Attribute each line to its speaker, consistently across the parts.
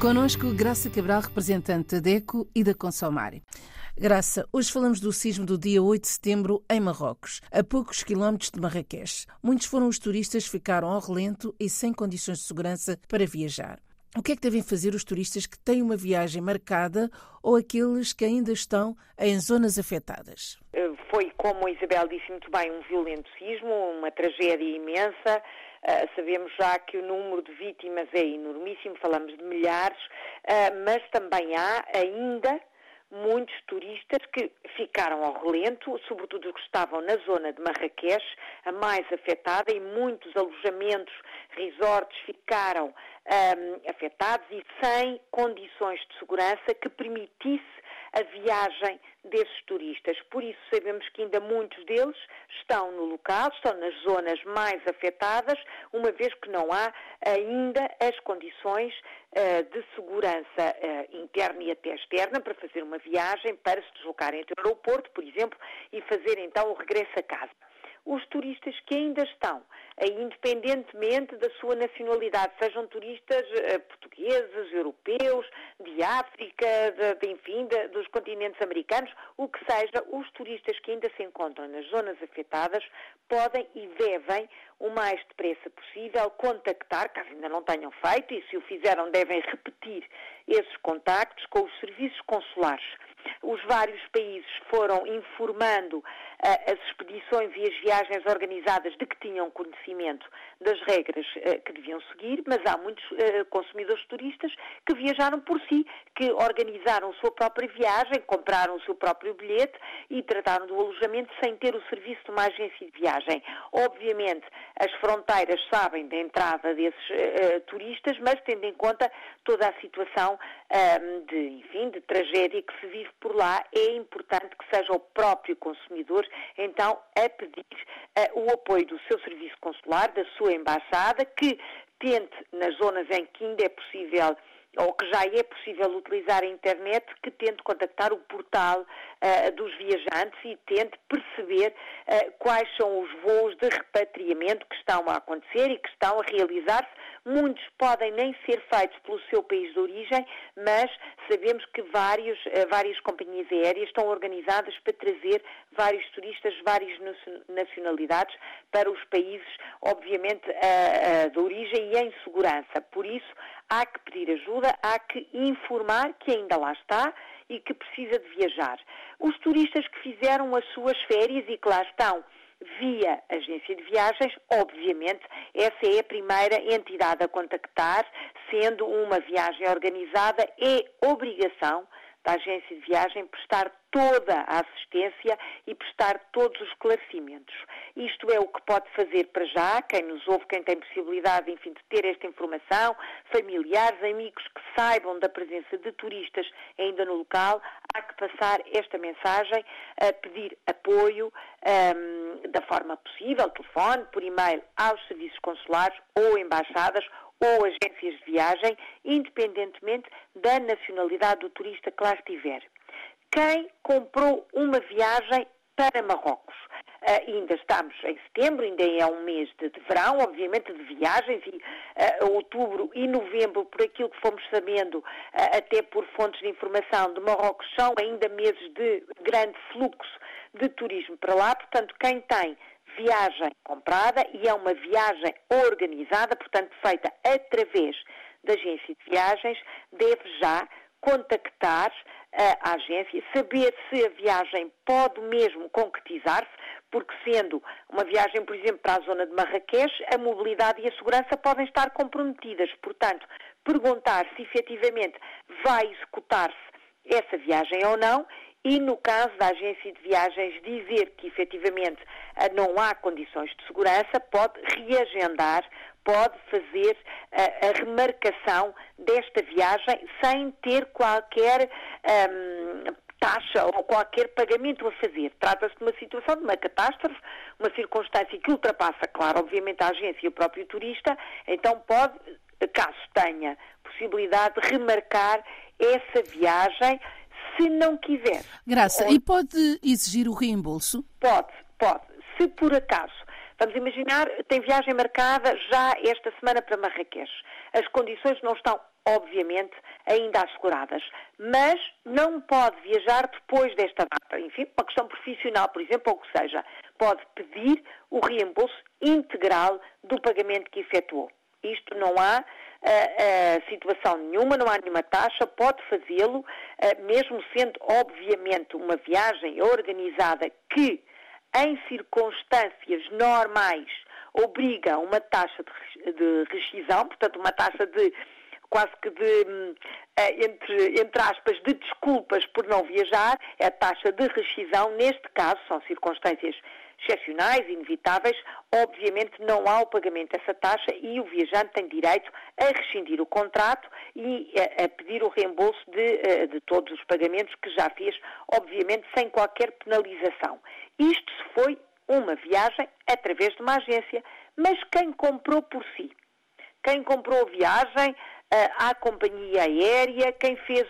Speaker 1: Conosco, Graça Cabral, representante da DECO e da Consomar. Graça, hoje falamos do sismo do dia 8 de setembro em Marrocos, a poucos quilómetros de Marrakech. Muitos foram os turistas que ficaram ao relento e sem condições de segurança para viajar. O que é que devem fazer os turistas que têm uma viagem marcada ou aqueles que ainda estão em zonas afetadas?
Speaker 2: Foi, como a Isabel disse muito bem, um violento sismo, uma tragédia imensa. Uh, sabemos já que o número de vítimas é enormíssimo, falamos de milhares, uh, mas também há ainda muitos turistas que ficaram ao relento, sobretudo os que estavam na zona de Marrakech, a mais afetada, e muitos alojamentos, resorts ficaram um, afetados e sem condições de segurança que permitisse a viagem desses turistas. Por isso sabemos que ainda muitos deles estão no local, estão nas zonas mais afetadas, uma vez que não há ainda as condições uh, de segurança uh, interna e até externa para fazer uma viagem, para se deslocarem entre o aeroporto, por exemplo, e fazer então o regresso a casa os turistas que ainda estão, independentemente da sua nacionalidade, sejam turistas eh, portugueses, europeus, de África, de, de, enfim, de, dos continentes americanos, o que seja, os turistas que ainda se encontram nas zonas afetadas podem e devem, o mais depressa possível, contactar, caso ainda não tenham feito, e se o fizeram, devem repetir esses contactos com os serviços consulares os vários países foram informando uh, as expedições e as viagens organizadas de que tinham conhecimento das regras uh, que deviam seguir, mas há muitos uh, consumidores turistas que viajaram por si, que organizaram a sua própria viagem, compraram o seu próprio bilhete e trataram do alojamento sem ter o serviço de uma agência de viagem. Obviamente, as fronteiras sabem da entrada desses turistas, mas tendo em conta toda a situação de, enfim, de tragédia que se vive por lá, é importante que seja o próprio consumidor, então, a pedir uh, o apoio do seu serviço consular, da sua embaixada, que tente, nas zonas em que ainda é possível ou que já é possível utilizar a internet, que tente contactar o portal uh, dos viajantes e tente perceber uh, quais são os voos de repatriamento que estão a acontecer e que estão a realizar-se Muitos podem nem ser feitos pelo seu país de origem, mas sabemos que vários, eh, várias companhias aéreas estão organizadas para trazer vários turistas, várias nacionalidades para os países, obviamente, de origem e em segurança. Por isso, há que pedir ajuda, há que informar que ainda lá está e que precisa de viajar. Os turistas que fizeram as suas férias e que lá estão via agência de viagens, obviamente, essa é a primeira entidade a contactar, sendo uma viagem organizada, é obrigação da agência de viagem prestar toda a assistência e prestar todos os esclarecimentos. Isto é o que pode fazer para já, quem nos ouve, quem tem possibilidade, enfim, de ter esta informação, familiares, amigos que saibam da presença de turistas ainda no local, há que passar esta mensagem, a pedir apoio um, da forma possível, telefone, por e-mail, aos serviços consulares ou embaixadas ou agências de viagem, independentemente da nacionalidade do turista que lá estiver. Quem comprou uma viagem para Marrocos? Uh, ainda estamos em setembro, ainda é um mês de, de verão, obviamente de viagens, e uh, outubro e novembro, por aquilo que fomos sabendo, uh, até por fontes de informação de Marrocos, são ainda meses de grande fluxo de turismo para lá. Portanto, quem tem viagem comprada e é uma viagem organizada, portanto feita através da agência de viagens, deve já contactar a agência, saber se a viagem pode mesmo concretizar-se, porque sendo uma viagem, por exemplo, para a zona de Marrakech, a mobilidade e a segurança podem estar comprometidas. Portanto, perguntar se efetivamente vai executar-se essa viagem ou não e, no caso da agência de viagens dizer que efetivamente ah, não há condições de segurança, pode reagendar, pode fazer a, ah, a remarcação desta viagem sem ter qualquer um, taxa ou qualquer pagamento a fazer. Trata-se de uma situação, de uma catástrofe, uma circunstância que ultrapassa, claro, obviamente a agência e o próprio turista, então pode, caso tenha possibilidade de remarcar essa viagem se não quiser.
Speaker 1: Graça, ou... e pode exigir o reembolso?
Speaker 2: Pode, pode. Se por acaso, vamos imaginar, tem viagem marcada já esta semana para Marrakech. As condições não estão obviamente, ainda asseguradas. Mas não pode viajar depois desta data. Enfim, uma questão profissional, por exemplo, ou o que seja, pode pedir o reembolso integral do pagamento que efetuou. Isto não há uh, situação nenhuma, não há nenhuma taxa, pode fazê-lo, uh, mesmo sendo, obviamente, uma viagem organizada que, em circunstâncias normais, obriga uma taxa de, de rescisão, portanto, uma taxa de quase que de, hum, entre, entre aspas, de desculpas por não viajar, é a taxa de rescisão, neste caso, são circunstâncias excepcionais, inevitáveis, obviamente não há o pagamento dessa taxa e o viajante tem direito a rescindir o contrato e a, pedir o reembolso de, eh, de todos os pagamentos que já fez, obviamente sem qualquer penalização. Isto foi uma viagem através de uma agência, mas quem comprou por si? Quem comprou a viagem à companhia aérea, quem fez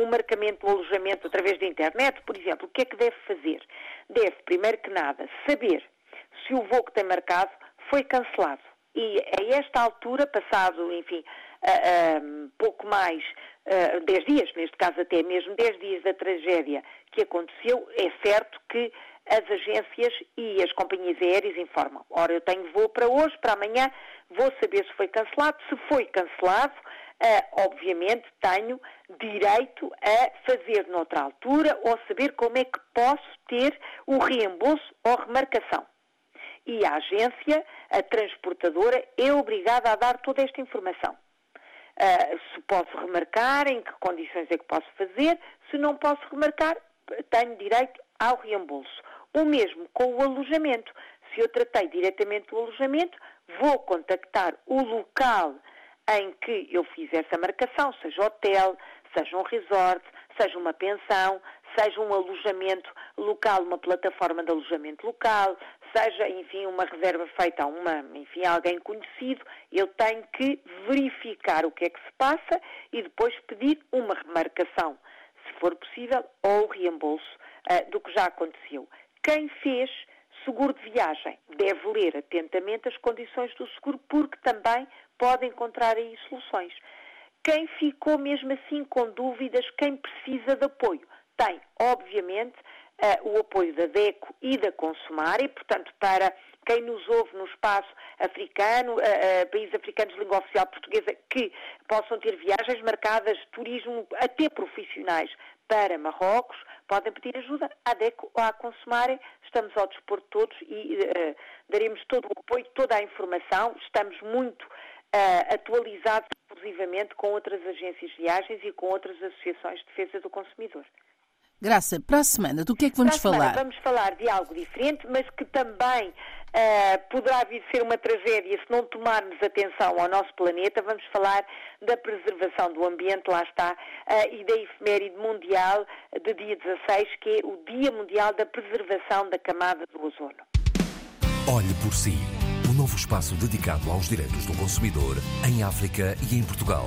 Speaker 2: um marcamento do alojamento através da internet, por exemplo, o que é que deve fazer? Deve, primeiro que nada, saber se o voo que tem marcado foi cancelado. E a esta altura, passado, enfim, uh, pouco mais uh, 10 dias, neste caso até mesmo 10 dias da tragédia que aconteceu, é certo que as agências e as companhias aéreas informam. Ora, eu tenho voo para hoje, para amanhã, vou saber se foi cancelado. Se foi cancelado, uh, obviamente tenho direito a fazer noutra altura ou saber como é que posso ter o reembolso ou remarcação. E a agência, a transportadora, é obrigada a dar toda esta informação. Uh, se posso remarcar, em que condições é que posso fazer, se não posso remarcar, tenho direito ao reembolso. O mesmo com o alojamento. Se eu tratei diretamente do alojamento, vou contactar o local em que eu fiz essa marcação, seja hotel, seja um resort, seja uma pensão, seja um alojamento local, uma plataforma de alojamento local, seja, enfim, uma reserva feita a uma, enfim, alguém conhecido, eu tenho que verificar o que é que se passa e depois pedir uma remarcação, se for possível, ou o reembolso uh, do que já aconteceu. Quem fez seguro de viagem deve ler atentamente as condições do seguro, porque também pode encontrar aí soluções. Quem ficou mesmo assim com dúvidas, quem precisa de apoio, tem, obviamente, uh, o apoio da DECO e da Consumar, e, portanto, para quem nos ouve no espaço africano, uh, uh, países africanos de língua oficial portuguesa, que possam ter viagens marcadas, turismo, até profissionais, para Marrocos, podem pedir ajuda à DECO ou à Consumare. Estamos ao dispor de todos e uh, daremos todo o apoio, toda a informação. Estamos muito uh, atualizados, inclusivamente, com outras agências de viagens e com outras associações de defesa do consumidor.
Speaker 1: Graça, para a semana, do que é que vamos falar?
Speaker 2: Vamos falar de algo diferente, mas que também uh, poderá vir ser uma tragédia se não tomarmos atenção ao nosso planeta. Vamos falar da preservação do ambiente, lá está, uh, e da efeméride mundial de dia 16, que é o Dia Mundial da Preservação da Camada do Ozono.
Speaker 3: Olhe por si, o um novo espaço dedicado aos direitos do consumidor em África e em Portugal.